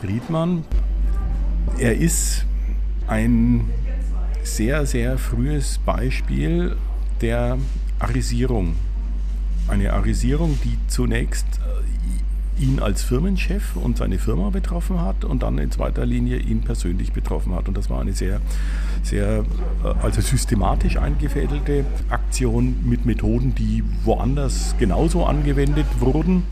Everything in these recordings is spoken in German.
Friedmann. Er ist ein sehr, sehr frühes Beispiel der Arisierung. Eine Arisierung, die zunächst äh, ihn als Firmenchef und seine Firma betroffen hat und dann in zweiter Linie ihn persönlich betroffen hat. Und das war eine sehr, sehr äh, also systematisch eingefädelte Aktion mit Methoden, die woanders genauso angewendet wurden.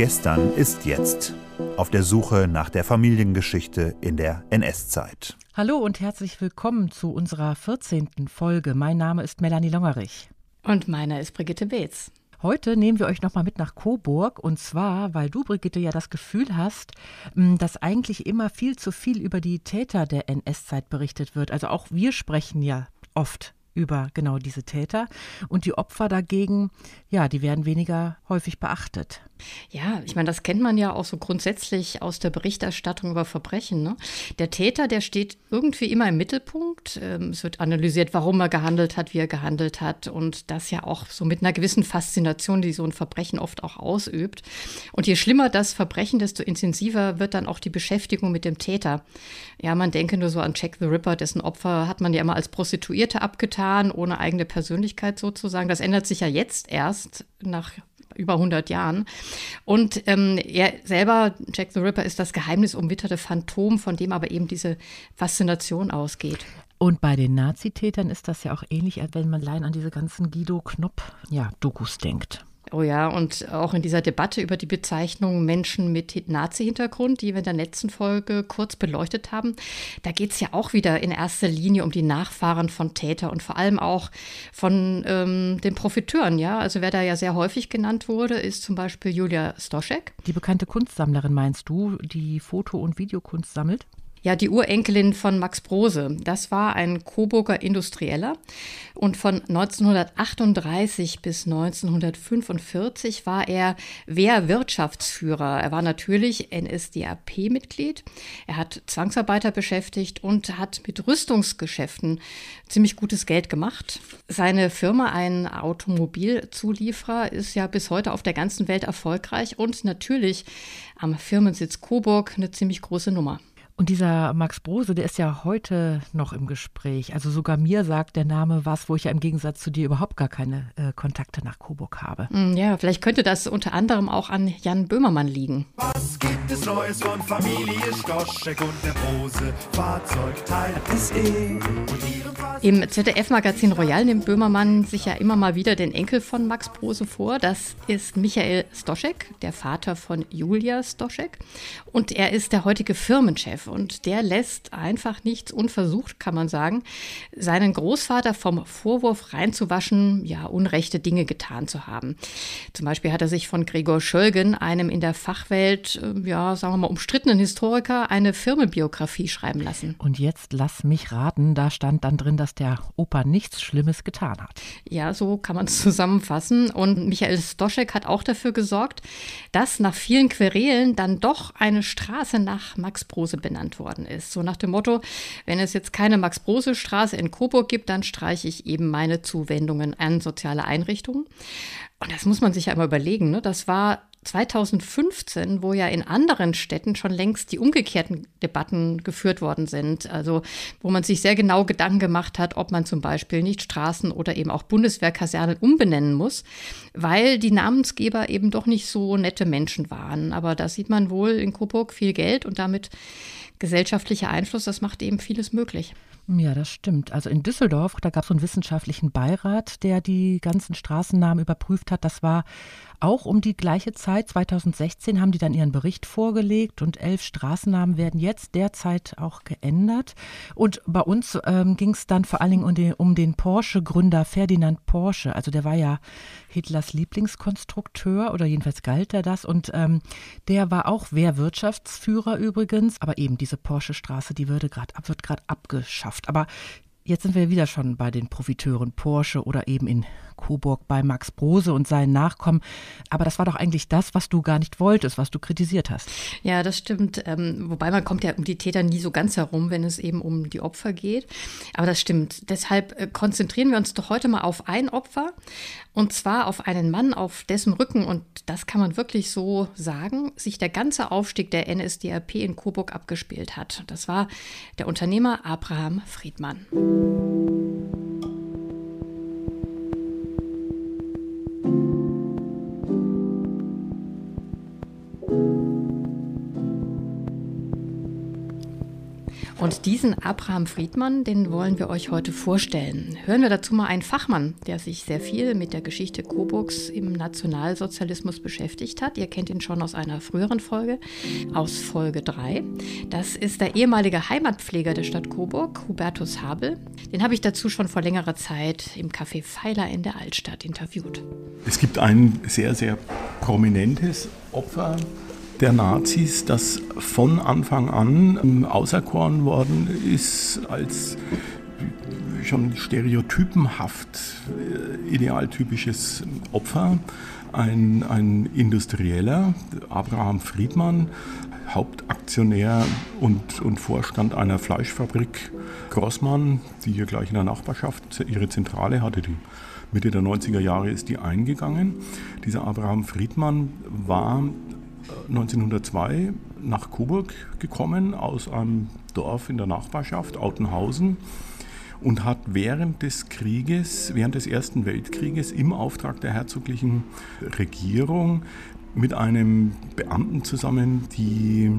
Gestern ist jetzt. Auf der Suche nach der Familiengeschichte in der NS-Zeit. Hallo und herzlich willkommen zu unserer 14. Folge. Mein Name ist Melanie Longerich. Und meiner ist Brigitte Beetz. Heute nehmen wir euch nochmal mit nach Coburg und zwar, weil du, Brigitte, ja das Gefühl hast, hm, dass eigentlich immer viel zu viel über die Täter der NS-Zeit berichtet wird. Also auch wir sprechen ja oft über genau diese Täter und die Opfer dagegen, ja, die werden weniger häufig beachtet. Ja, ich meine, das kennt man ja auch so grundsätzlich aus der Berichterstattung über Verbrechen. Ne? Der Täter, der steht irgendwie immer im Mittelpunkt. Ähm, es wird analysiert, warum er gehandelt hat, wie er gehandelt hat und das ja auch so mit einer gewissen Faszination, die so ein Verbrechen oft auch ausübt. Und je schlimmer das Verbrechen, desto intensiver wird dann auch die Beschäftigung mit dem Täter. Ja, man denke nur so an Jack the Ripper, dessen Opfer hat man ja immer als Prostituierte abgetan, ohne eigene Persönlichkeit sozusagen. Das ändert sich ja jetzt erst nach über 100 Jahren. Und ähm, er selber, Jack the Ripper, ist das geheimnisumwitterte Phantom, von dem aber eben diese Faszination ausgeht. Und bei den Nazitätern ist das ja auch ähnlich, als wenn man allein an diese ganzen Guido Knopp-Dokus ja, denkt. Oh ja, und auch in dieser Debatte über die Bezeichnung Menschen mit Nazi-Hintergrund, die wir in der letzten Folge kurz beleuchtet haben, da geht es ja auch wieder in erster Linie um die Nachfahren von Täter und vor allem auch von ähm, den Profiteuren. Ja, also wer da ja sehr häufig genannt wurde, ist zum Beispiel Julia Stoschek. Die bekannte Kunstsammlerin meinst du, die Foto- und Videokunst sammelt? Ja, die Urenkelin von Max Brose. Das war ein Coburger Industrieller. Und von 1938 bis 1945 war er Wehrwirtschaftsführer. Er war natürlich NSDAP-Mitglied. Er hat Zwangsarbeiter beschäftigt und hat mit Rüstungsgeschäften ziemlich gutes Geld gemacht. Seine Firma, ein Automobilzulieferer, ist ja bis heute auf der ganzen Welt erfolgreich und natürlich am Firmensitz Coburg eine ziemlich große Nummer. Und dieser Max Brose, der ist ja heute noch im Gespräch. Also sogar mir sagt der Name was, wo ich ja im Gegensatz zu dir überhaupt gar keine äh, Kontakte nach Coburg habe. Hm, ja, vielleicht könnte das unter anderem auch an Jan Böhmermann liegen. Was gibt es Neues von Familie Stoschek und der Brose? Fahrzeugteil ist eh. Im ZDF-Magazin Royal nimmt Böhmermann sich ja immer mal wieder den Enkel von Max Brose vor. Das ist Michael Stoschek, der Vater von Julia Stoschek. Und er ist der heutige Firmenchef und der lässt einfach nichts unversucht, kann man sagen, seinen Großvater vom Vorwurf reinzuwaschen, ja, unrechte Dinge getan zu haben. Zum Beispiel hat er sich von Gregor Schölgen, einem in der Fachwelt, äh, ja, sagen wir mal, umstrittenen Historiker, eine Firmenbiografie schreiben lassen. Und jetzt lass mich raten, da stand dann drin, dass der Opa nichts Schlimmes getan hat. Ja, so kann man es zusammenfassen. Und Michael Stoschek hat auch dafür gesorgt, dass nach vielen Querelen dann doch eine Straße nach Max Brose benannt benannt worden ist. So nach dem Motto, wenn es jetzt keine Max-Brose-Straße in Coburg gibt, dann streiche ich eben meine Zuwendungen an soziale Einrichtungen. Und das muss man sich ja immer überlegen. Ne? Das war 2015, wo ja in anderen Städten schon längst die umgekehrten Debatten geführt worden sind. Also wo man sich sehr genau Gedanken gemacht hat, ob man zum Beispiel nicht Straßen oder eben auch Bundeswehrkasernen umbenennen muss, weil die Namensgeber eben doch nicht so nette Menschen waren. Aber da sieht man wohl in Coburg viel Geld und damit gesellschaftlicher Einfluss, das macht eben vieles möglich. Ja, das stimmt. Also in Düsseldorf, da gab es so einen wissenschaftlichen Beirat, der die ganzen Straßennamen überprüft hat. Das war auch um die gleiche Zeit, 2016, haben die dann ihren Bericht vorgelegt und elf Straßennamen werden jetzt derzeit auch geändert. Und bei uns ähm, ging es dann vor allen Dingen um den, um den Porsche-Gründer Ferdinand Porsche. Also der war ja Hitlers Lieblingskonstrukteur oder jedenfalls galt er das. Und ähm, der war auch Wehrwirtschaftsführer übrigens. Aber eben diese Porsche-Straße, die würde grad, wird gerade abgeschafft. Aber Jetzt sind wir wieder schon bei den Profiteuren Porsche oder eben in Coburg bei Max Brose und seinen Nachkommen. Aber das war doch eigentlich das, was du gar nicht wolltest, was du kritisiert hast. Ja, das stimmt. Ähm, wobei man kommt ja um die Täter nie so ganz herum, wenn es eben um die Opfer geht. Aber das stimmt. Deshalb äh, konzentrieren wir uns doch heute mal auf ein Opfer. Und zwar auf einen Mann, auf dessen Rücken, und das kann man wirklich so sagen, sich der ganze Aufstieg der NSDAP in Coburg abgespielt hat. Das war der Unternehmer Abraham Friedmann. うん。Und diesen Abraham Friedmann, den wollen wir euch heute vorstellen. Hören wir dazu mal einen Fachmann, der sich sehr viel mit der Geschichte Coburgs im Nationalsozialismus beschäftigt hat. Ihr kennt ihn schon aus einer früheren Folge, aus Folge 3. Das ist der ehemalige Heimatpfleger der Stadt Coburg, Hubertus Habel. Den habe ich dazu schon vor längerer Zeit im Café Pfeiler in der Altstadt interviewt. Es gibt ein sehr, sehr prominentes Opfer der Nazis, das von Anfang an ähm, auserkoren worden ist als schon stereotypenhaft äh, idealtypisches Opfer. Ein, ein Industrieller, Abraham Friedmann, Hauptaktionär und, und Vorstand einer Fleischfabrik Grossmann, die hier gleich in der Nachbarschaft ihre Zentrale hatte. Die Mitte der 90er Jahre ist die eingegangen. Dieser Abraham Friedmann war 1902 nach Coburg gekommen aus einem Dorf in der Nachbarschaft, Autenhausen, und hat während des Krieges, während des Ersten Weltkrieges im Auftrag der herzoglichen Regierung mit einem Beamten zusammen die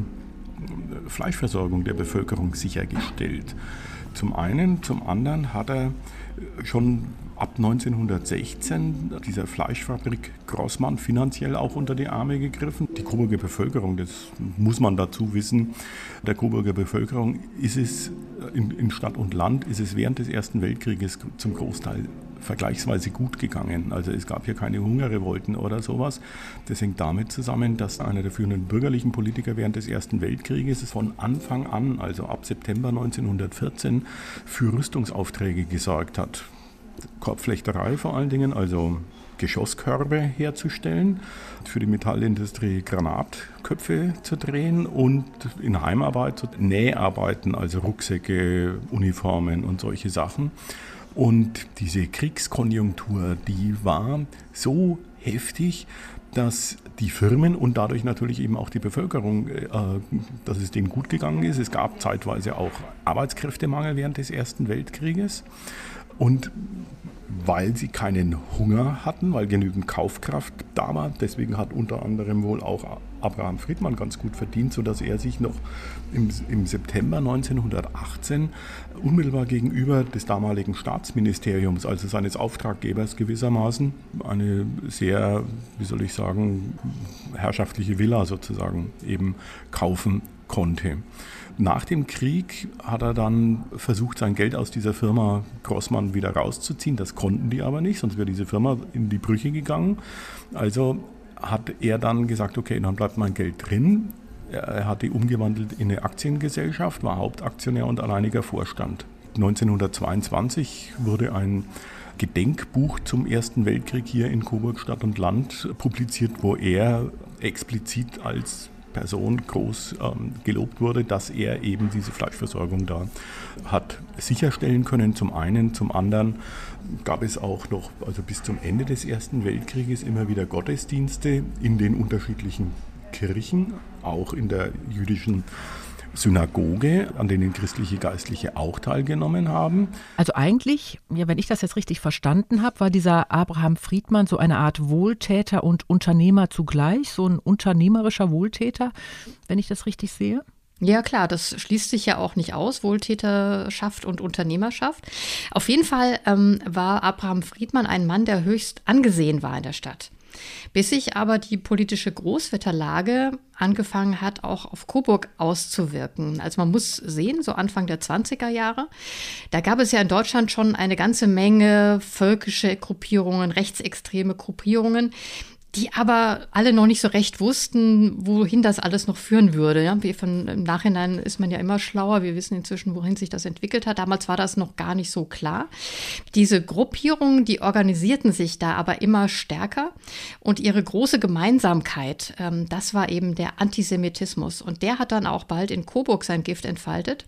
Fleischversorgung der Bevölkerung sichergestellt. Zum einen, zum anderen hat er schon ab 1916 dieser Fleischfabrik Grossmann finanziell auch unter die Arme gegriffen. Die Coburger Bevölkerung, das muss man dazu wissen, der Coburger Bevölkerung ist es in, in Stadt und Land, ist es während des Ersten Weltkrieges zum Großteil vergleichsweise gut gegangen. Also es gab hier keine Hungerrevolten oder sowas. Das hängt damit zusammen, dass einer der führenden bürgerlichen Politiker während des Ersten Weltkrieges von Anfang an, also ab September 1914, für Rüstungsaufträge gesorgt hat. Korbflechterei vor allen Dingen, also Geschosskörbe herzustellen, für die Metallindustrie Granatköpfe zu drehen und in Heimarbeit Näharbeiten, also Rucksäcke, Uniformen und solche Sachen. Und diese Kriegskonjunktur, die war so heftig, dass die Firmen und dadurch natürlich eben auch die Bevölkerung, äh, dass es denen gut gegangen ist. Es gab zeitweise auch Arbeitskräftemangel während des Ersten Weltkrieges. Und weil sie keinen Hunger hatten, weil genügend Kaufkraft da war. Deswegen hat unter anderem wohl auch Abraham Friedmann ganz gut verdient, sodass er sich noch im, im September 1918 unmittelbar gegenüber des damaligen Staatsministeriums, also seines Auftraggebers gewissermaßen, eine sehr, wie soll ich sagen, herrschaftliche Villa sozusagen eben kaufen konnte. Nach dem Krieg hat er dann versucht, sein Geld aus dieser Firma Grossmann wieder rauszuziehen. Das konnten die aber nicht, sonst wäre diese Firma in die Brüche gegangen. Also hat er dann gesagt, okay, dann bleibt mein Geld drin. Er hat die umgewandelt in eine Aktiengesellschaft, war Hauptaktionär und alleiniger Vorstand. 1922 wurde ein Gedenkbuch zum Ersten Weltkrieg hier in Coburg Stadt und Land publiziert, wo er explizit als Person groß ähm, gelobt wurde, dass er eben diese Fleischversorgung da hat sicherstellen können. Zum einen, zum anderen gab es auch noch, also bis zum Ende des Ersten Weltkrieges immer wieder Gottesdienste in den unterschiedlichen Kirchen, auch in der jüdischen Synagoge, an denen christliche Geistliche auch teilgenommen haben. Also eigentlich, ja, wenn ich das jetzt richtig verstanden habe, war dieser Abraham Friedmann so eine Art Wohltäter und Unternehmer zugleich, so ein unternehmerischer Wohltäter, wenn ich das richtig sehe? Ja, klar, das schließt sich ja auch nicht aus, Wohltäterschaft und Unternehmerschaft. Auf jeden Fall ähm, war Abraham Friedmann ein Mann, der höchst angesehen war in der Stadt. Bis sich aber die politische Großwetterlage angefangen hat, auch auf Coburg auszuwirken. Also man muss sehen, so Anfang der 20er Jahre, da gab es ja in Deutschland schon eine ganze Menge völkische Gruppierungen, rechtsextreme Gruppierungen, die aber alle noch nicht so recht wussten, wohin das alles noch führen würde. Ja, wie von, Im Nachhinein ist man ja immer schlauer. Wir wissen inzwischen, wohin sich das entwickelt hat. Damals war das noch gar nicht so klar. Diese Gruppierungen, die organisierten sich da aber immer stärker. Und ihre große Gemeinsamkeit, ähm, das war eben der Antisemitismus. Und der hat dann auch bald in Coburg sein Gift entfaltet,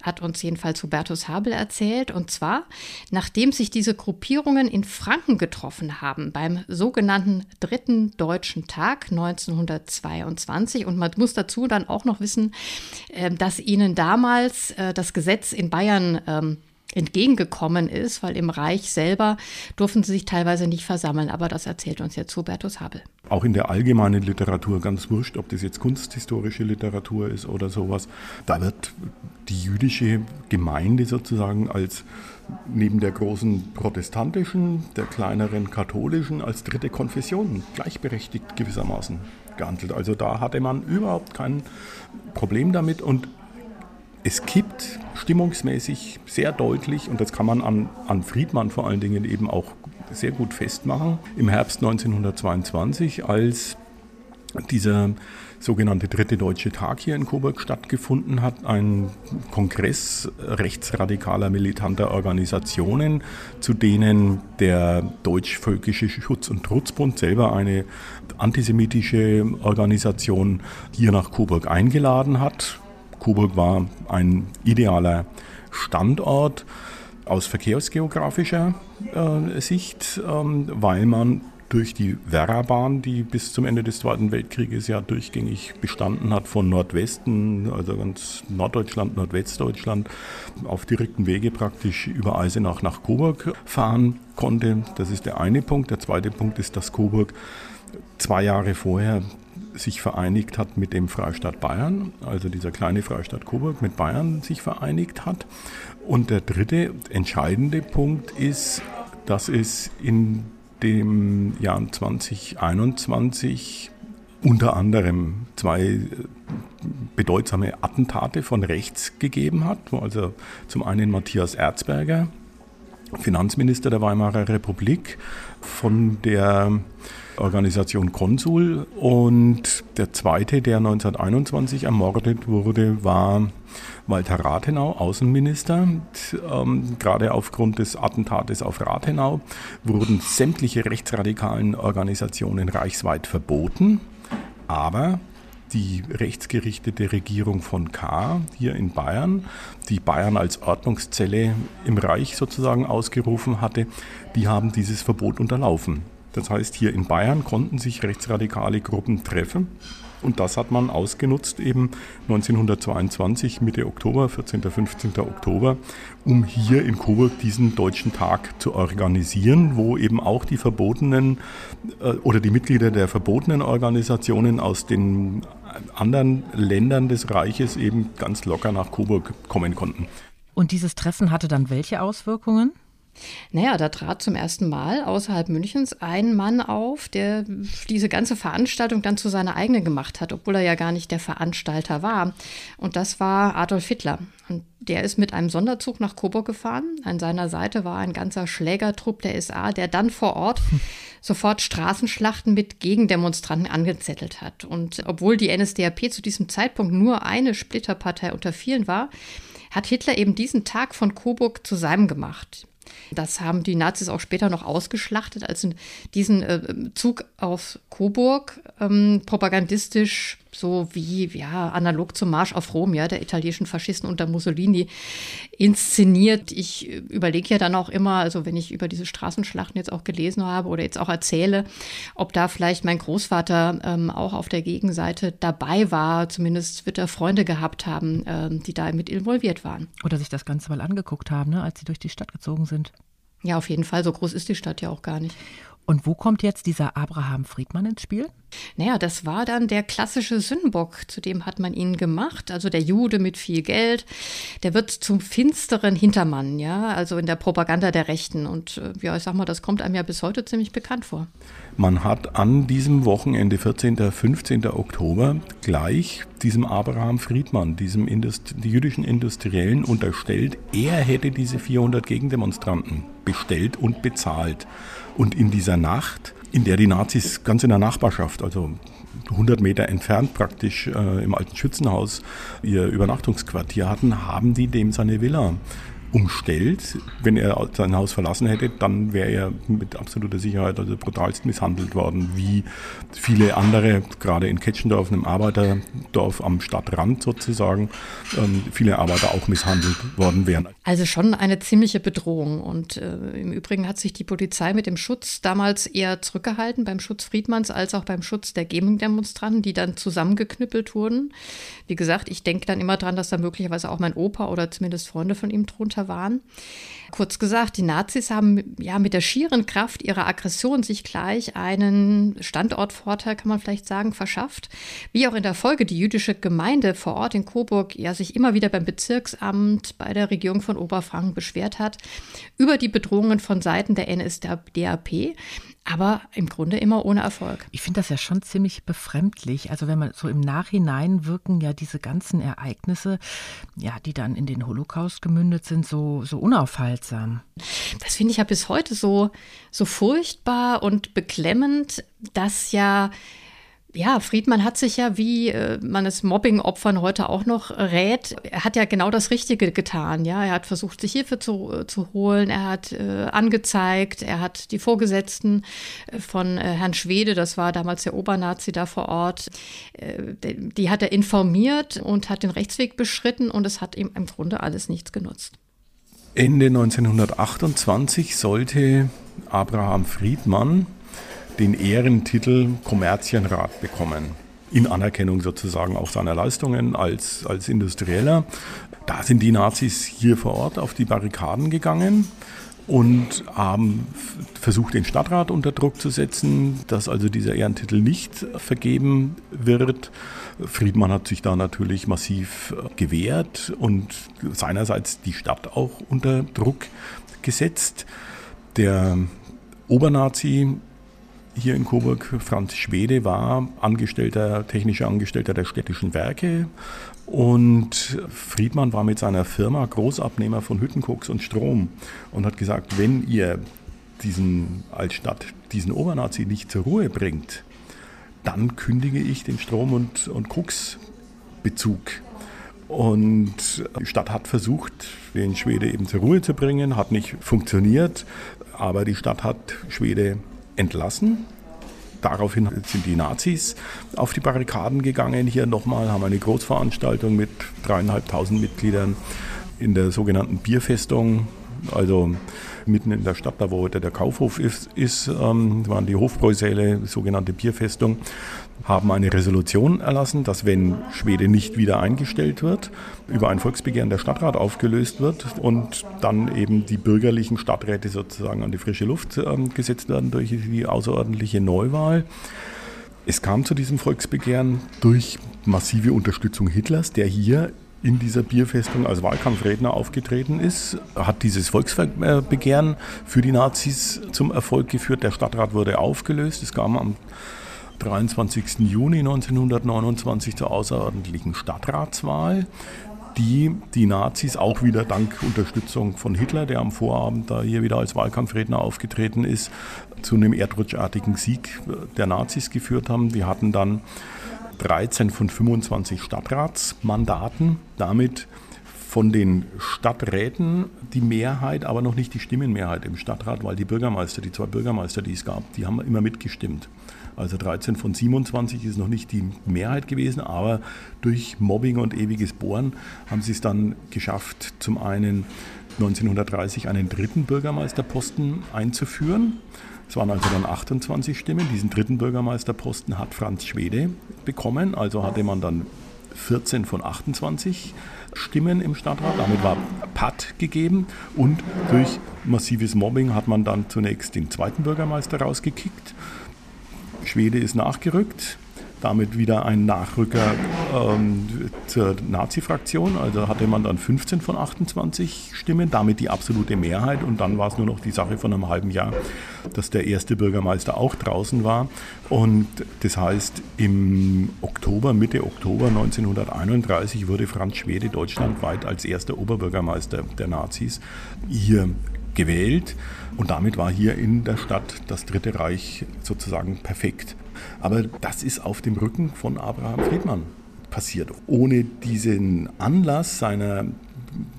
hat uns jedenfalls Hubertus Habel erzählt. Und zwar, nachdem sich diese Gruppierungen in Franken getroffen haben, beim sogenannten Dritten dritten Deutschen Tag 1922. Und man muss dazu dann auch noch wissen, ähm, dass ihnen damals äh, das Gesetz in Bayern ähm, entgegengekommen ist, weil im Reich selber durften sie sich teilweise nicht versammeln. Aber das erzählt uns jetzt Hubertus Habel. Auch in der allgemeinen Literatur, ganz wurscht, ob das jetzt kunsthistorische Literatur ist oder sowas, da wird die jüdische Gemeinde sozusagen als neben der großen protestantischen, der kleineren katholischen als dritte Konfession gleichberechtigt gewissermaßen gehandelt. Also da hatte man überhaupt kein Problem damit und es kippt stimmungsmäßig sehr deutlich und das kann man an, an Friedmann vor allen Dingen eben auch sehr gut festmachen. Im Herbst 1922, als dieser sogenannte Dritte Deutsche Tag hier in Coburg stattgefunden hat. Ein Kongress rechtsradikaler militanter Organisationen, zu denen der Deutsch-Völkische Schutz- und Trutzbund selber eine antisemitische Organisation hier nach Coburg eingeladen hat. Coburg war ein idealer Standort aus verkehrsgeografischer äh, Sicht, ähm, weil man durch die Werrabahn, die bis zum Ende des Zweiten Weltkrieges ja durchgängig bestanden hat, von Nordwesten, also ganz Norddeutschland, Nordwestdeutschland, auf direkten Wege praktisch über Eisenach nach Coburg fahren konnte. Das ist der eine Punkt. Der zweite Punkt ist, dass Coburg zwei Jahre vorher sich vereinigt hat mit dem Freistaat Bayern, also dieser kleine Freistaat Coburg mit Bayern sich vereinigt hat. Und der dritte entscheidende Punkt ist, dass es in dem Jahr 2021 unter anderem zwei äh, bedeutsame Attentate von rechts gegeben hat. Also zum einen Matthias Erzberger, Finanzminister der Weimarer Republik, von der Organisation Konsul. Und der zweite, der 1921 ermordet wurde, war Walter Rathenau, Außenminister. Ähm, gerade aufgrund des Attentates auf Rathenau wurden sämtliche rechtsradikalen Organisationen reichsweit verboten. Aber die rechtsgerichtete Regierung von K. hier in Bayern, die Bayern als Ordnungszelle im Reich sozusagen ausgerufen hatte, die haben dieses Verbot unterlaufen. Das heißt, hier in Bayern konnten sich rechtsradikale Gruppen treffen und das hat man ausgenutzt eben 1922, Mitte Oktober, 14. 15. Oktober, um hier in Coburg diesen deutschen Tag zu organisieren, wo eben auch die verbotenen äh, oder die Mitglieder der verbotenen Organisationen aus den anderen Ländern des Reiches eben ganz locker nach Coburg kommen konnten. Und dieses Treffen hatte dann welche Auswirkungen? Naja, da trat zum ersten Mal außerhalb Münchens ein Mann auf, der diese ganze Veranstaltung dann zu seiner eigenen gemacht hat, obwohl er ja gar nicht der Veranstalter war. Und das war Adolf Hitler. Und der ist mit einem Sonderzug nach Coburg gefahren. An seiner Seite war ein ganzer Schlägertrupp der SA, der dann vor Ort sofort Straßenschlachten mit Gegendemonstranten angezettelt hat. Und obwohl die NSDAP zu diesem Zeitpunkt nur eine Splitterpartei unter vielen war, hat Hitler eben diesen Tag von Coburg zu seinem gemacht. Das haben die Nazis auch später noch ausgeschlachtet, als diesen äh, Zug auf Coburg ähm, propagandistisch so wie ja analog zum Marsch auf Rom, ja, der italienischen Faschisten unter Mussolini inszeniert. Ich überlege ja dann auch immer, also wenn ich über diese Straßenschlachten jetzt auch gelesen habe oder jetzt auch erzähle, ob da vielleicht mein Großvater ähm, auch auf der Gegenseite dabei war. Zumindest wird er Freunde gehabt haben, ähm, die da mit involviert waren. Oder sich das Ganze mal angeguckt haben, ne, als sie durch die Stadt gezogen sind. Ja, auf jeden Fall. So groß ist die Stadt ja auch gar nicht. Und wo kommt jetzt dieser Abraham Friedmann ins Spiel? Naja, das war dann der klassische Sündenbock, zu dem hat man ihn gemacht. Also der Jude mit viel Geld, der wird zum finsteren Hintermann, ja, also in der Propaganda der Rechten. Und äh, ja, ich sag mal, das kommt einem ja bis heute ziemlich bekannt vor. Man hat an diesem Wochenende, 14. 15. Oktober, gleich diesem Abraham Friedmann, diesem Indust jüdischen Industriellen, unterstellt, er hätte diese 400 Gegendemonstranten bestellt und bezahlt. Und in dieser Nacht in der die Nazis ganz in der Nachbarschaft, also 100 Meter entfernt praktisch äh, im alten Schützenhaus ihr Übernachtungsquartier hatten, haben die dem seine Villa umstellt. Wenn er sein Haus verlassen hätte, dann wäre er mit absoluter Sicherheit also brutalst misshandelt worden, wie viele andere, gerade in Ketschendorf, einem Arbeiterdorf am Stadtrand sozusagen, ähm, viele Arbeiter auch misshandelt worden wären. Also schon eine ziemliche Bedrohung. Und äh, im Übrigen hat sich die Polizei mit dem Schutz damals eher zurückgehalten, beim Schutz Friedmanns als auch beim Schutz der Gegendemonstranten, die dann zusammengeknüppelt wurden. Wie gesagt, ich denke dann immer dran, dass da möglicherweise auch mein Opa oder zumindest Freunde von ihm drunter Täter waren. Kurz gesagt, die Nazis haben ja mit der schieren Kraft ihrer Aggression sich gleich einen Standortvorteil, kann man vielleicht sagen, verschafft. Wie auch in der Folge die jüdische Gemeinde vor Ort in Coburg ja sich immer wieder beim Bezirksamt, bei der Regierung von Oberfranken beschwert hat über die Bedrohungen von Seiten der NSDAP aber im Grunde immer ohne Erfolg. Ich finde das ja schon ziemlich befremdlich. Also wenn man so im Nachhinein wirken ja diese ganzen Ereignisse, ja, die dann in den Holocaust gemündet sind, so, so unaufhaltsam. Das finde ich ja bis heute so, so furchtbar und beklemmend, dass ja ja, Friedmann hat sich ja, wie äh, man es Mobbing-Opfern heute auch noch rät, er hat ja genau das Richtige getan. Ja, er hat versucht, sich Hilfe zu, äh, zu holen, er hat äh, angezeigt, er hat die Vorgesetzten äh, von äh, Herrn Schwede, das war damals der Obernazi da vor Ort, äh, die, die hat er informiert und hat den Rechtsweg beschritten und es hat ihm im Grunde alles nichts genutzt. Ende 1928 sollte Abraham Friedmann den Ehrentitel Kommerzienrat bekommen. In Anerkennung sozusagen auch seiner Leistungen als, als Industrieller. Da sind die Nazis hier vor Ort auf die Barrikaden gegangen und haben versucht, den Stadtrat unter Druck zu setzen, dass also dieser Ehrentitel nicht vergeben wird. Friedmann hat sich da natürlich massiv gewehrt und seinerseits die Stadt auch unter Druck gesetzt. Der Obernazi hier in Coburg. Franz Schwede war Angestellter, technischer Angestellter der städtischen Werke und Friedmann war mit seiner Firma Großabnehmer von Hüttenkoks und Strom und hat gesagt, wenn ihr diesen als Stadt diesen Obernazi nicht zur Ruhe bringt, dann kündige ich den Strom- und, und Koksbezug. Und die Stadt hat versucht, den Schwede eben zur Ruhe zu bringen, hat nicht funktioniert, aber die Stadt hat Schwede entlassen. Daraufhin sind die Nazis auf die Barrikaden gegangen. Hier nochmal haben eine Großveranstaltung mit dreieinhalbtausend Mitgliedern in der sogenannten Bierfestung, also mitten in der Stadt, da wo heute der Kaufhof ist, ist ähm, waren die Hofbräusäle, sogenannte Bierfestung haben eine Resolution erlassen, dass wenn Schwede nicht wieder eingestellt wird, über ein Volksbegehren der Stadtrat aufgelöst wird und dann eben die bürgerlichen Stadträte sozusagen an die frische Luft äh, gesetzt werden durch die außerordentliche Neuwahl. Es kam zu diesem Volksbegehren durch massive Unterstützung Hitlers, der hier in dieser Bierfestung als Wahlkampfredner aufgetreten ist, hat dieses Volksbegehren für die Nazis zum Erfolg geführt. Der Stadtrat wurde aufgelöst. Es kam am 23. Juni 1929 zur außerordentlichen Stadtratswahl, die die Nazis auch wieder dank Unterstützung von Hitler, der am Vorabend da hier wieder als Wahlkampfredner aufgetreten ist, zu einem erdrutschartigen Sieg der Nazis geführt haben. Die hatten dann 13 von 25 Stadtratsmandaten, damit von den Stadträten die Mehrheit, aber noch nicht die Stimmenmehrheit im Stadtrat, weil die Bürgermeister, die zwei Bürgermeister, die es gab, die haben immer mitgestimmt. Also 13 von 27 ist noch nicht die Mehrheit gewesen, aber durch Mobbing und ewiges Bohren haben sie es dann geschafft, zum einen 1930 einen dritten Bürgermeisterposten einzuführen. Es waren also dann 28 Stimmen. Diesen dritten Bürgermeisterposten hat Franz Schwede bekommen. Also hatte man dann 14 von 28 Stimmen im Stadtrat. Damit war Patt gegeben. Und durch massives Mobbing hat man dann zunächst den zweiten Bürgermeister rausgekickt. Schwede ist nachgerückt, damit wieder ein Nachrücker ähm, zur Nazi-Fraktion. Also hatte man dann 15 von 28 Stimmen, damit die absolute Mehrheit. Und dann war es nur noch die Sache von einem halben Jahr, dass der erste Bürgermeister auch draußen war. Und das heißt, im Oktober, Mitte Oktober 1931 wurde Franz Schwede deutschlandweit als erster Oberbürgermeister der Nazis hier gewählt und damit war hier in der Stadt das Dritte Reich sozusagen perfekt. Aber das ist auf dem Rücken von Abraham Friedmann passiert. Ohne diesen Anlass seiner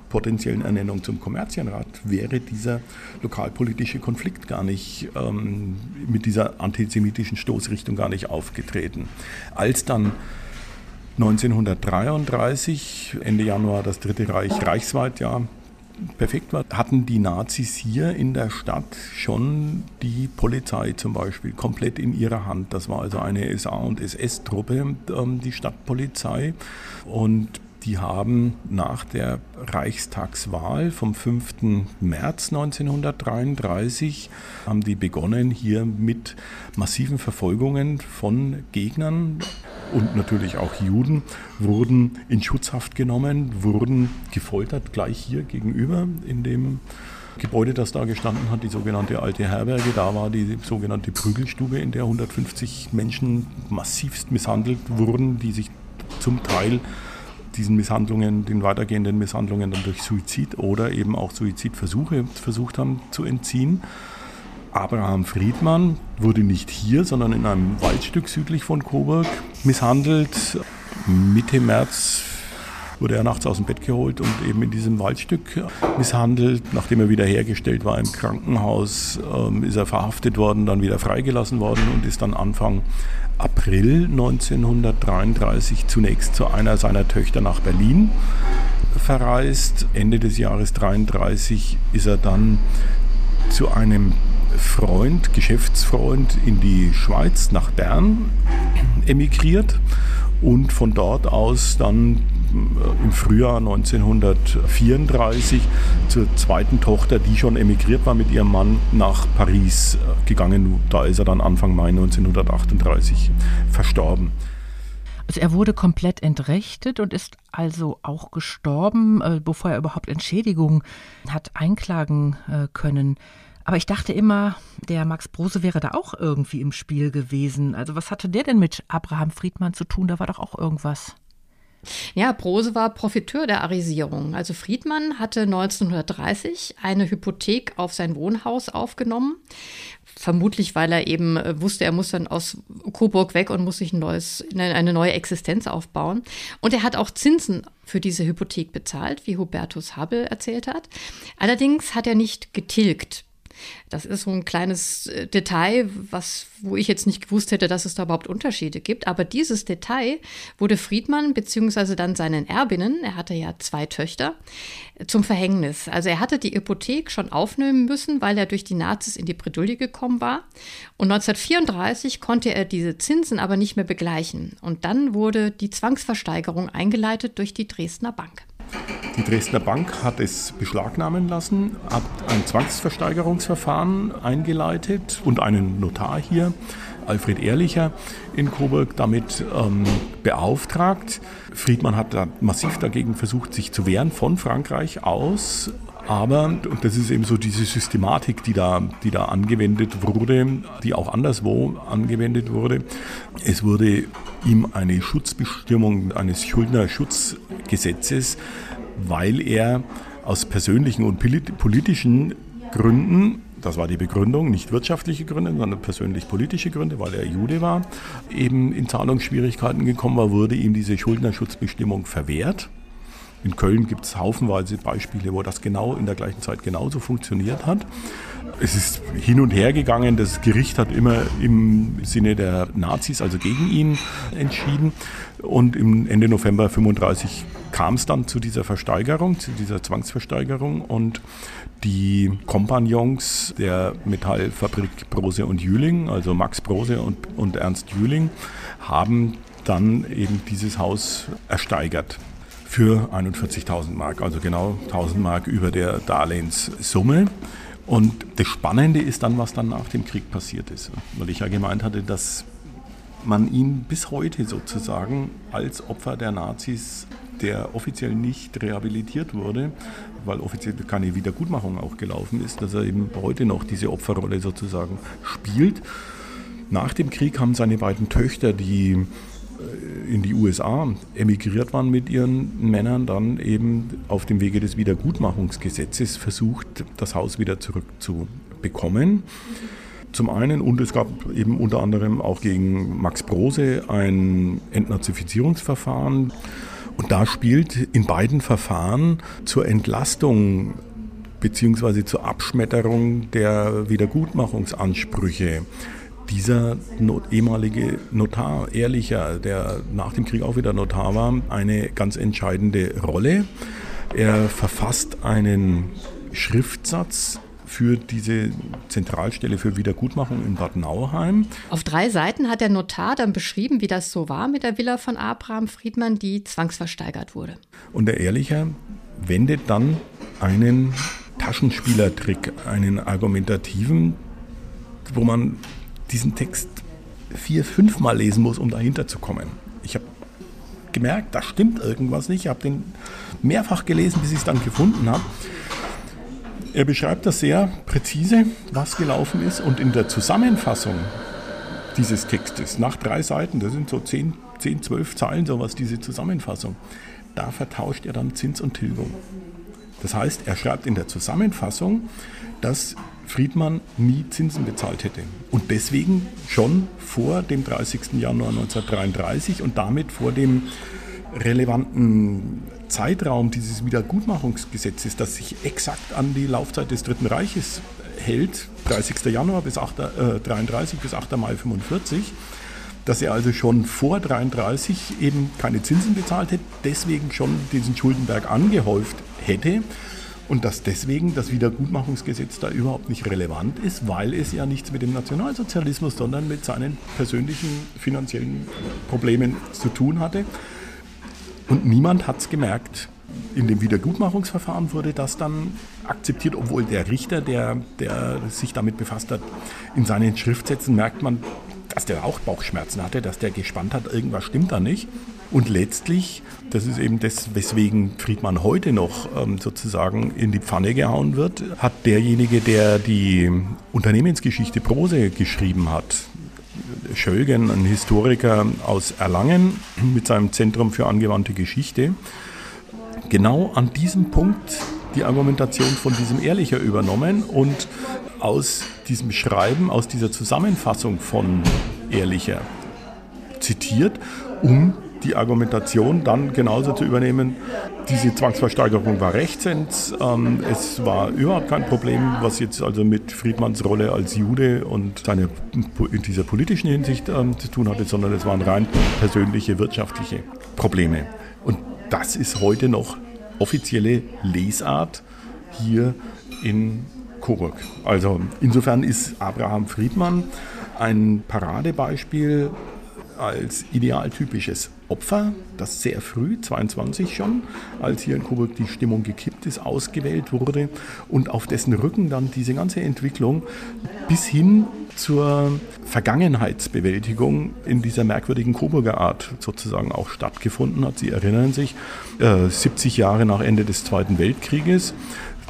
potenziellen Ernennung zum Kommerzienrat wäre dieser lokalpolitische Konflikt gar nicht ähm, mit dieser antisemitischen Stoßrichtung gar nicht aufgetreten. Als dann 1933, Ende Januar, das Dritte Reich reichsweit ja perfekt war, hatten die Nazis hier in der Stadt schon die Polizei zum Beispiel komplett in ihrer Hand. Das war also eine SA- und SS-Truppe, ähm, die Stadtpolizei. Und die haben nach der Reichstagswahl vom 5. März 1933 haben die begonnen hier mit massiven Verfolgungen von Gegnern und natürlich auch Juden wurden in Schutzhaft genommen, wurden gefoltert gleich hier gegenüber in dem Gebäude, das da gestanden hat, die sogenannte Alte Herberge. Da war die sogenannte Prügelstube, in der 150 Menschen massivst misshandelt wurden, die sich zum Teil diesen Misshandlungen, den weitergehenden Misshandlungen dann durch Suizid oder eben auch Suizidversuche versucht haben zu entziehen. Abraham Friedmann wurde nicht hier, sondern in einem Waldstück südlich von Coburg misshandelt. Mitte März wurde er nachts aus dem Bett geholt und eben in diesem Waldstück misshandelt. Nachdem er wiederhergestellt war im Krankenhaus, ähm, ist er verhaftet worden, dann wieder freigelassen worden und ist dann Anfang April 1933 zunächst zu einer seiner Töchter nach Berlin verreist. Ende des Jahres 1933 ist er dann zu einem Freund, Geschäftsfreund in die Schweiz nach Bern emigriert und von dort aus dann im Frühjahr 1934 zur zweiten Tochter, die schon emigriert war mit ihrem Mann, nach Paris äh, gegangen. Da ist er dann Anfang Mai 1938 verstorben. Also er wurde komplett entrechtet und ist also auch gestorben, äh, bevor er überhaupt Entschädigung hat einklagen können. Aber ich dachte immer, der Max Brose wäre da auch irgendwie im Spiel gewesen. Also was hatte der denn mit Abraham Friedmann zu tun? Da war doch auch irgendwas. Ja, Brose war Profiteur der Arisierung. Also Friedmann hatte 1930 eine Hypothek auf sein Wohnhaus aufgenommen. Vermutlich, weil er eben äh, wusste, er muss dann aus Coburg weg und muss sich ein neues, eine neue Existenz aufbauen. Und er hat auch Zinsen für diese Hypothek bezahlt, wie Hubertus Habel erzählt hat. Allerdings hat er nicht getilgt. Das ist so ein kleines äh, Detail, was, wo ich jetzt nicht gewusst hätte, dass es da überhaupt Unterschiede gibt. Aber dieses Detail wurde Friedmann beziehungsweise dann seinen Erbinnen, er hatte ja zwei Töchter, zum Verhängnis. Also er hatte die Hypothek schon aufnehmen müssen, weil er durch die Nazis in die Bredouille gekommen war. Und 1934 konnte er diese Zinsen aber nicht mehr begleichen. Und dann wurde die Zwangsversteigerung eingeleitet durch die Dresdner Bank. Die Dresdner Bank hat es beschlagnahmen lassen, hat ein Zwangsversteigerungsverfahren eingeleitet und einen Notar hier, Alfred Ehrlicher in Coburg, damit ähm, beauftragt. Friedmann hat da massiv dagegen versucht, sich zu wehren von Frankreich aus. Aber, und das ist eben so diese Systematik, die da, die da angewendet wurde, die auch anderswo angewendet wurde. Es wurde ihm eine Schutzbestimmung eines Schuldnerschutzgesetzes, weil er aus persönlichen und politischen Gründen das war die Begründung, nicht wirtschaftliche Gründe, sondern persönlich politische Gründe, weil er Jude war, eben in Zahlungsschwierigkeiten gekommen war, wurde ihm diese Schuldnerschutzbestimmung verwehrt. In Köln gibt es haufenweise Beispiele, wo das genau in der gleichen Zeit genauso funktioniert hat. Es ist hin und her gegangen. Das Gericht hat immer im Sinne der Nazis, also gegen ihn, entschieden. Und im Ende November 35 kam es dann zu dieser Versteigerung, zu dieser Zwangsversteigerung. Und die Kompagnons der Metallfabrik Brose und Jüling, also Max Brose und, und Ernst Jüling, haben dann eben dieses Haus ersteigert für 41.000 Mark, also genau 1.000 Mark über der Darlehenssumme. Und das Spannende ist dann, was dann nach dem Krieg passiert ist. Weil ich ja gemeint hatte, dass man ihn bis heute sozusagen als Opfer der Nazis, der offiziell nicht rehabilitiert wurde, weil offiziell keine Wiedergutmachung auch gelaufen ist, dass er eben heute noch diese Opferrolle sozusagen spielt. Nach dem Krieg haben seine beiden Töchter, die in die USA emigriert waren mit ihren Männern, dann eben auf dem Wege des Wiedergutmachungsgesetzes versucht, das Haus wieder zurückzubekommen. Zum einen, und es gab eben unter anderem auch gegen Max Brose ein Entnazifizierungsverfahren. Und da spielt in beiden Verfahren zur Entlastung bzw. zur Abschmetterung der Wiedergutmachungsansprüche dieser not, ehemalige Notar, Ehrlicher, der nach dem Krieg auch wieder Notar war, eine ganz entscheidende Rolle. Er verfasst einen Schriftsatz für diese Zentralstelle für Wiedergutmachung in Bad Nauheim. Auf drei Seiten hat der Notar dann beschrieben, wie das so war mit der Villa von Abraham Friedmann, die zwangsversteigert wurde. Und der Ehrlicher wendet dann einen Taschenspielertrick, einen argumentativen, wo man diesen Text vier, fünfmal lesen muss, um dahinter zu kommen. Ich habe gemerkt, da stimmt irgendwas nicht. Ich habe den mehrfach gelesen, bis ich es dann gefunden habe. Er beschreibt das sehr präzise, was gelaufen ist. Und in der Zusammenfassung dieses Textes, nach drei Seiten, das sind so zehn, zehn zwölf Zeilen, sowas, diese Zusammenfassung, da vertauscht er dann Zins und Tilgung. Das heißt, er schreibt in der Zusammenfassung, dass Friedmann nie Zinsen bezahlt hätte. Und deswegen schon vor dem 30. Januar 1933 und damit vor dem relevanten Zeitraum dieses Wiedergutmachungsgesetzes, das sich exakt an die Laufzeit des Dritten Reiches hält, 30. Januar bis 8, äh, 33 bis 8. Mai 45, dass er also schon vor 33 eben keine Zinsen bezahlt hätte, deswegen schon diesen Schuldenberg angehäuft hätte und dass deswegen das Wiedergutmachungsgesetz da überhaupt nicht relevant ist, weil es ja nichts mit dem Nationalsozialismus, sondern mit seinen persönlichen finanziellen Problemen zu tun hatte. Und niemand hat es gemerkt. In dem Wiedergutmachungsverfahren wurde das dann akzeptiert, obwohl der Richter, der, der sich damit befasst hat, in seinen Schriftsätzen merkt man, dass der auch Bauchschmerzen hatte, dass der gespannt hat, irgendwas stimmt da nicht. Und letztlich, das ist eben das, weswegen Friedmann heute noch ähm, sozusagen in die Pfanne gehauen wird, hat derjenige, der die Unternehmensgeschichte Prose geschrieben hat, Schölgen, ein Historiker aus Erlangen mit seinem Zentrum für angewandte Geschichte, genau an diesem Punkt die Argumentation von diesem Ehrlicher übernommen und aus diesem Schreiben, aus dieser Zusammenfassung von Ehrlicher zitiert, um die Argumentation dann genauso zu übernehmen. Diese Zwangsversteigerung war rechtens. Ähm, es war überhaupt kein Problem, was jetzt also mit Friedmanns Rolle als Jude und seine, in dieser politischen Hinsicht ähm, zu tun hatte, sondern es waren rein persönliche, wirtschaftliche Probleme. Und das ist heute noch offizielle Lesart hier in Coburg. Also insofern ist Abraham Friedmann ein Paradebeispiel als idealtypisches Opfer, das sehr früh, 22 schon, als hier in Coburg die Stimmung gekippt ist, ausgewählt wurde und auf dessen Rücken dann diese ganze Entwicklung bis hin zur Vergangenheitsbewältigung in dieser merkwürdigen Coburger Art sozusagen auch stattgefunden hat. Sie erinnern sich, äh, 70 Jahre nach Ende des Zweiten Weltkrieges,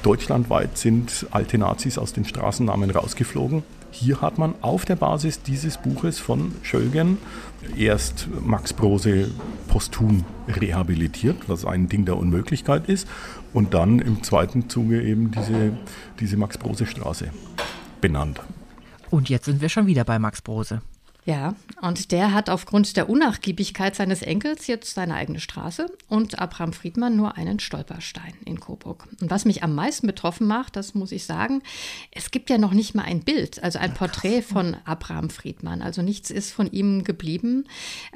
deutschlandweit sind alte Nazis aus den Straßennamen rausgeflogen. Hier hat man auf der Basis dieses Buches von Schölgen erst Max Brose posthum rehabilitiert, was ein Ding der Unmöglichkeit ist, und dann im zweiten Zuge eben diese, diese Max Brose Straße benannt. Und jetzt sind wir schon wieder bei Max Brose. Ja, und der hat aufgrund der Unnachgiebigkeit seines Enkels jetzt seine eigene Straße und Abraham Friedmann nur einen Stolperstein in Coburg. Und was mich am meisten betroffen macht, das muss ich sagen, es gibt ja noch nicht mal ein Bild, also ein Porträt von Abraham Friedmann. Also nichts ist von ihm geblieben.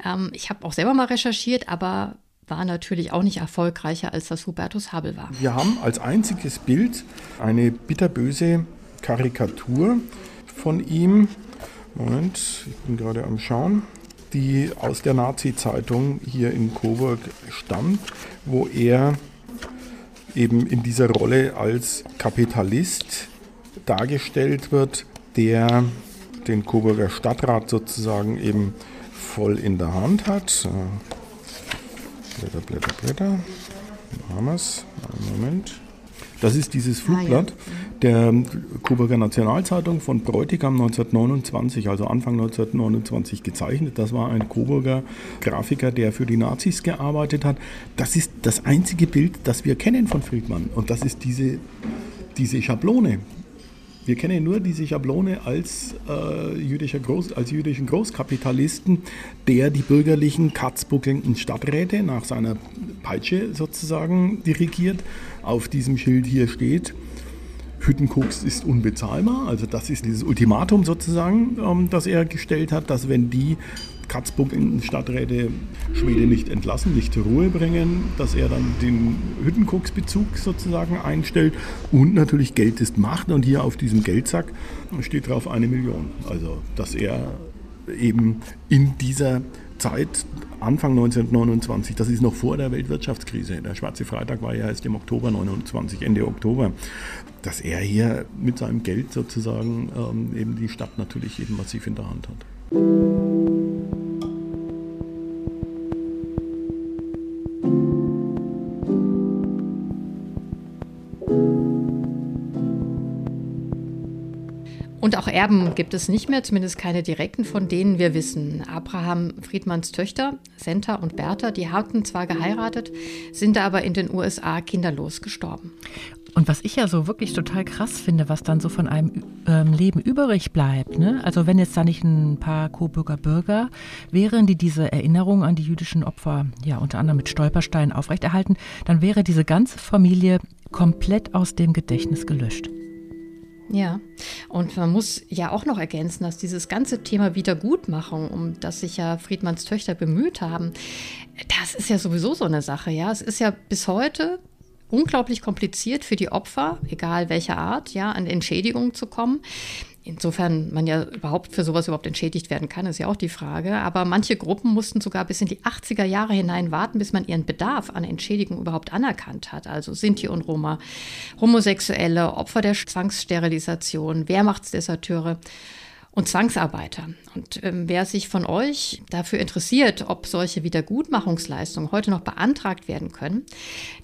Ähm, ich habe auch selber mal recherchiert, aber war natürlich auch nicht erfolgreicher, als das Hubertus Habel war. Wir haben als einziges Bild eine bitterböse Karikatur von ihm Moment, ich bin gerade am Schauen, die aus der Nazi-Zeitung hier in Coburg stammt, wo er eben in dieser Rolle als Kapitalist dargestellt wird, der den Coburger Stadtrat sozusagen eben voll in der Hand hat. Blätter, Blätter, Blätter. Wo haben wir es? Moment. Das ist dieses Flugblatt. Ah, ja. der Coburger Nationalzeitung von Bräutigam 1929, also Anfang 1929 gezeichnet. Das war ein Coburger Grafiker, der für die Nazis gearbeitet hat. Das ist das einzige Bild, das wir kennen von Friedmann. Und das ist diese, diese Schablone. Wir kennen nur diese Schablone als, äh, jüdischer Groß, als jüdischen Großkapitalisten, der die bürgerlichen, katzbuckelnden Stadträte nach seiner Peitsche sozusagen dirigiert. Auf diesem Schild hier steht, Hüttenkoks ist unbezahlbar. Also das ist dieses Ultimatum sozusagen, ähm, das er gestellt hat, dass wenn die Katzbuckelnden Stadträte Schwede nicht entlassen, nicht zur Ruhe bringen, dass er dann den Hüttenkoksbezug sozusagen einstellt und natürlich Geld ist Macht und hier auf diesem Geldsack steht drauf eine Million. Also dass er eben in dieser Zeit, Anfang 1929, das ist noch vor der Weltwirtschaftskrise, der Schwarze Freitag war ja erst im Oktober 29, Ende Oktober, dass er hier mit seinem Geld sozusagen ähm, eben die Stadt natürlich eben massiv in der Hand hat. Und auch Erben gibt es nicht mehr, zumindest keine direkten, von denen wir wissen. Abraham Friedmanns Töchter, Senta und Bertha, die hatten zwar geheiratet, sind aber in den USA kinderlos gestorben. Und was ich ja so wirklich total krass finde, was dann so von einem ähm, Leben übrig bleibt, ne? also wenn jetzt da nicht ein paar Coburger Bürger wären, die diese Erinnerung an die jüdischen Opfer ja unter anderem mit Stolpersteinen aufrechterhalten, dann wäre diese ganze Familie komplett aus dem Gedächtnis gelöscht. Ja, und man muss ja auch noch ergänzen, dass dieses ganze Thema Wiedergutmachung, um das sich ja Friedmanns Töchter bemüht haben, das ist ja sowieso so eine Sache, ja. Es ist ja bis heute unglaublich kompliziert für die Opfer, egal welcher Art, ja, an Entschädigung zu kommen. Insofern man ja überhaupt für sowas überhaupt entschädigt werden kann, ist ja auch die Frage. Aber manche Gruppen mussten sogar bis in die 80er Jahre hinein warten, bis man ihren Bedarf an Entschädigung überhaupt anerkannt hat. Also Sinti und Roma, Homosexuelle, Opfer der Zwangssterilisation, Wehrmachtsdeserteure und Zwangsarbeiter. Und ähm, wer sich von euch dafür interessiert, ob solche Wiedergutmachungsleistungen heute noch beantragt werden können,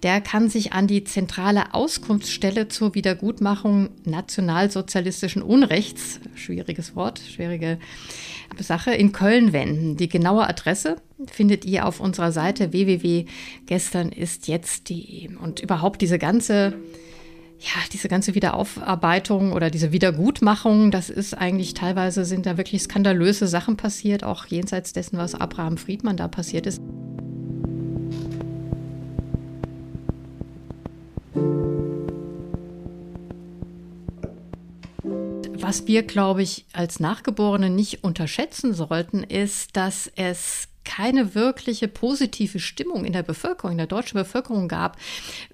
der kann sich an die zentrale Auskunftsstelle zur Wiedergutmachung nationalsozialistischen Unrechts, schwieriges Wort, schwierige Sache, in Köln wenden. Die genaue Adresse findet ihr auf unserer Seite www.gesternistjetzt.de. Und überhaupt diese ganze ja, diese ganze Wiederaufarbeitung oder diese Wiedergutmachung, das ist eigentlich teilweise sind da wirklich skandalöse Sachen passiert, auch jenseits dessen, was Abraham Friedmann da passiert ist. Was wir, glaube ich, als Nachgeborene nicht unterschätzen sollten, ist, dass es keine wirkliche positive Stimmung in der Bevölkerung, in der deutschen Bevölkerung gab,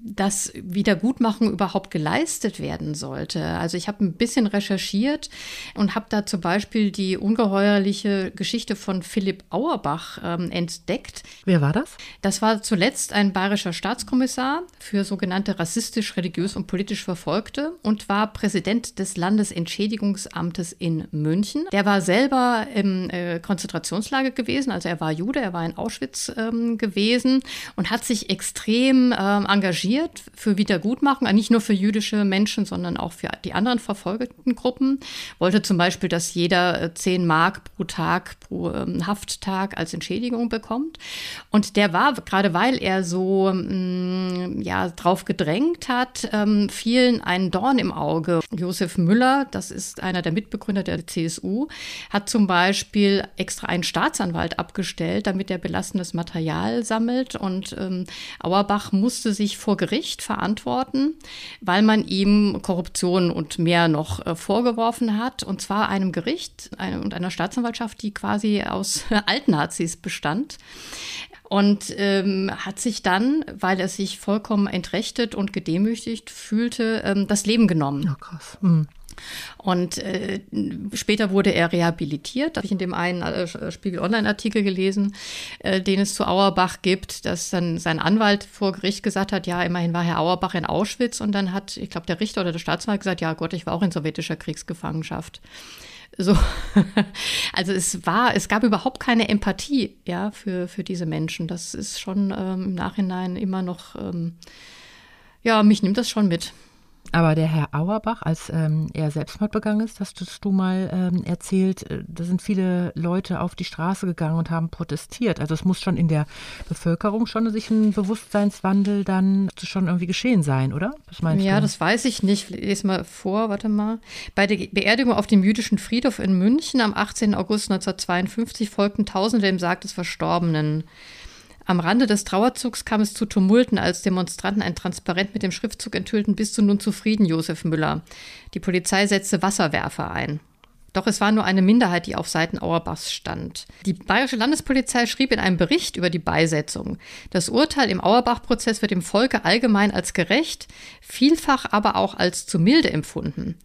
dass Wiedergutmachung überhaupt geleistet werden sollte. Also ich habe ein bisschen recherchiert und habe da zum Beispiel die ungeheuerliche Geschichte von Philipp Auerbach ähm, entdeckt. Wer war das? Das war zuletzt ein bayerischer Staatskommissar für sogenannte rassistisch, religiös und politisch Verfolgte und war Präsident des Landesentschädigungsamtes in München. Der war selber im äh, Konzentrationslager gewesen, also er war Jude, er war in Auschwitz ähm, gewesen und hat sich extrem ähm, engagiert für Wiedergutmachung, nicht nur für jüdische Menschen, sondern auch für die anderen verfolgten Gruppen. Wollte zum Beispiel, dass jeder 10 äh, Mark pro Tag, pro ähm, Hafttag als Entschädigung bekommt. Und der war, gerade weil er so mh, mm, ja, drauf gedrängt hat, ähm, vielen ein Dorn im Auge. Josef Müller, das ist einer der Mitbegründer der CSU, hat zum Beispiel extra einen Staatsanwalt abgestellt, gestellt, damit er belastendes Material sammelt. Und ähm, Auerbach musste sich vor Gericht verantworten, weil man ihm Korruption und mehr noch äh, vorgeworfen hat. Und zwar einem Gericht eine, und einer Staatsanwaltschaft, die quasi aus Altnazis bestand und ähm, hat sich dann, weil er sich vollkommen entrechtet und gedemütigt fühlte, ähm, das Leben genommen. Ja, krass. Mhm. Und äh, später wurde er rehabilitiert. Da habe ich in dem einen äh, Spiegel Online-Artikel gelesen, äh, den es zu Auerbach gibt, dass dann sein Anwalt vor Gericht gesagt hat, ja, immerhin war Herr Auerbach in Auschwitz und dann hat, ich glaube, der Richter oder der Staatsanwalt gesagt, ja Gott, ich war auch in sowjetischer Kriegsgefangenschaft. So, also es war, es gab überhaupt keine Empathie, ja, für, für diese Menschen. Das ist schon ähm, im Nachhinein immer noch, ähm, ja, mich nimmt das schon mit. Aber der Herr Auerbach, als ähm, er Selbstmord begangen ist, hast du mal ähm, erzählt, äh, da sind viele Leute auf die Straße gegangen und haben protestiert. Also es muss schon in der Bevölkerung schon sich ein Bewusstseinswandel dann schon irgendwie geschehen sein, oder? Was meinst ja, du? das weiß ich nicht. Ich lese mal vor, warte mal. Bei der Beerdigung auf dem jüdischen Friedhof in München am 18. August 1952 folgten Tausende dem Sarg des Verstorbenen. Am Rande des Trauerzugs kam es zu Tumulten, als Demonstranten ein Transparent mit dem Schriftzug enthüllten, bist du nun zufrieden, Josef Müller. Die Polizei setzte Wasserwerfer ein. Doch es war nur eine Minderheit, die auf Seiten Auerbachs stand. Die Bayerische Landespolizei schrieb in einem Bericht über die Beisetzung, das Urteil im Auerbach-Prozess wird dem Volke allgemein als gerecht, vielfach aber auch als zu milde empfunden.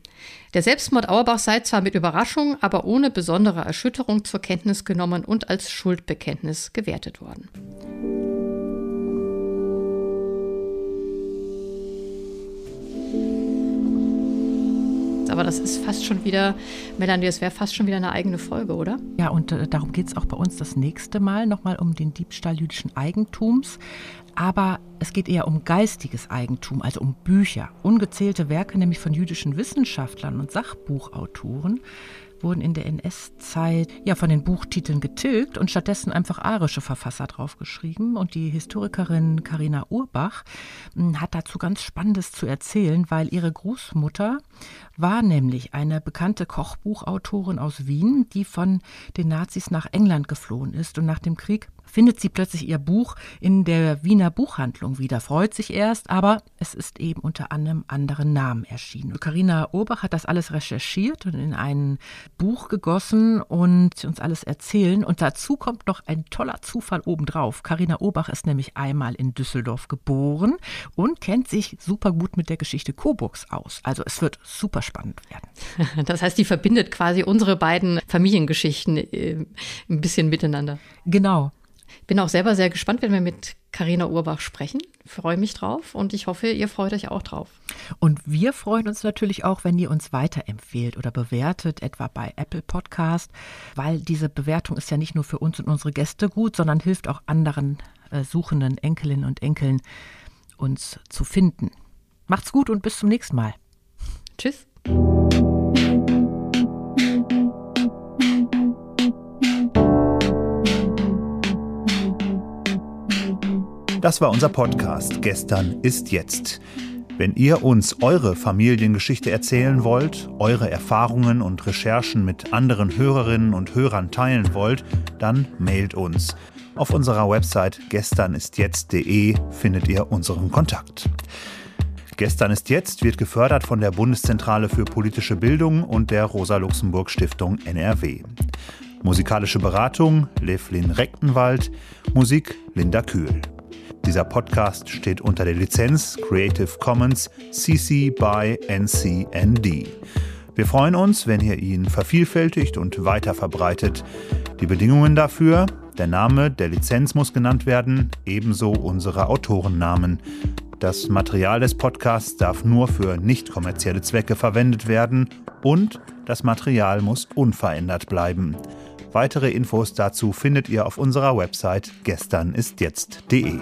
Der Selbstmord Auerbach sei zwar mit Überraschung, aber ohne besondere Erschütterung zur Kenntnis genommen und als Schuldbekenntnis gewertet worden. aber das ist fast schon wieder, Melanie, das wäre fast schon wieder eine eigene Folge, oder? Ja, und äh, darum geht es auch bei uns das nächste Mal nochmal um den Diebstahl jüdischen Eigentums. Aber es geht eher um geistiges Eigentum, also um Bücher. Ungezählte Werke, nämlich von jüdischen Wissenschaftlern und Sachbuchautoren, wurden in der NS-Zeit ja von den Buchtiteln getilgt und stattdessen einfach arische Verfasser draufgeschrieben. Und die Historikerin Karina Urbach hm, hat dazu ganz Spannendes zu erzählen, weil ihre Großmutter war nämlich eine bekannte Kochbuchautorin aus Wien, die von den Nazis nach England geflohen ist und nach dem Krieg findet sie plötzlich ihr Buch in der Wiener Buchhandlung wieder, freut sich erst, aber es ist eben unter einem anderen Namen erschienen. Carina Urbach hat das alles recherchiert und in ein Buch gegossen und uns alles erzählen. Und dazu kommt noch ein toller Zufall obendrauf. Carina Urbach ist nämlich einmal in Düsseldorf geboren und kennt sich super gut mit der Geschichte Coburgs aus. Also es wird super spannend werden. Das heißt, die verbindet quasi unsere beiden Familiengeschichten äh, ein bisschen miteinander. Genau. Bin auch selber sehr gespannt, wenn wir mit Karina Urbach sprechen. Freue mich drauf und ich hoffe, ihr freut euch auch drauf. Und wir freuen uns natürlich auch, wenn ihr uns weiterempfehlt oder bewertet, etwa bei Apple Podcast, weil diese Bewertung ist ja nicht nur für uns und unsere Gäste gut, sondern hilft auch anderen äh, suchenden Enkelinnen und Enkeln, uns zu finden. Macht's gut und bis zum nächsten Mal. Tschüss. Das war unser Podcast Gestern ist jetzt. Wenn ihr uns eure Familiengeschichte erzählen wollt, eure Erfahrungen und Recherchen mit anderen Hörerinnen und Hörern teilen wollt, dann mailt uns. Auf unserer Website gesternistjetzt.de findet ihr unseren Kontakt. Gestern ist jetzt wird gefördert von der Bundeszentrale für politische Bildung und der Rosa-Luxemburg-Stiftung NRW. Musikalische Beratung Levlin Rechtenwald, Musik Linda Kühl. Dieser Podcast steht unter der Lizenz Creative Commons CC by NCND. Wir freuen uns, wenn ihr ihn vervielfältigt und weiter verbreitet. Die Bedingungen dafür, der Name der Lizenz muss genannt werden, ebenso unsere Autorennamen. Das Material des Podcasts darf nur für nicht kommerzielle Zwecke verwendet werden und das Material muss unverändert bleiben. Weitere Infos dazu findet ihr auf unserer Website gesternistjetzt.de.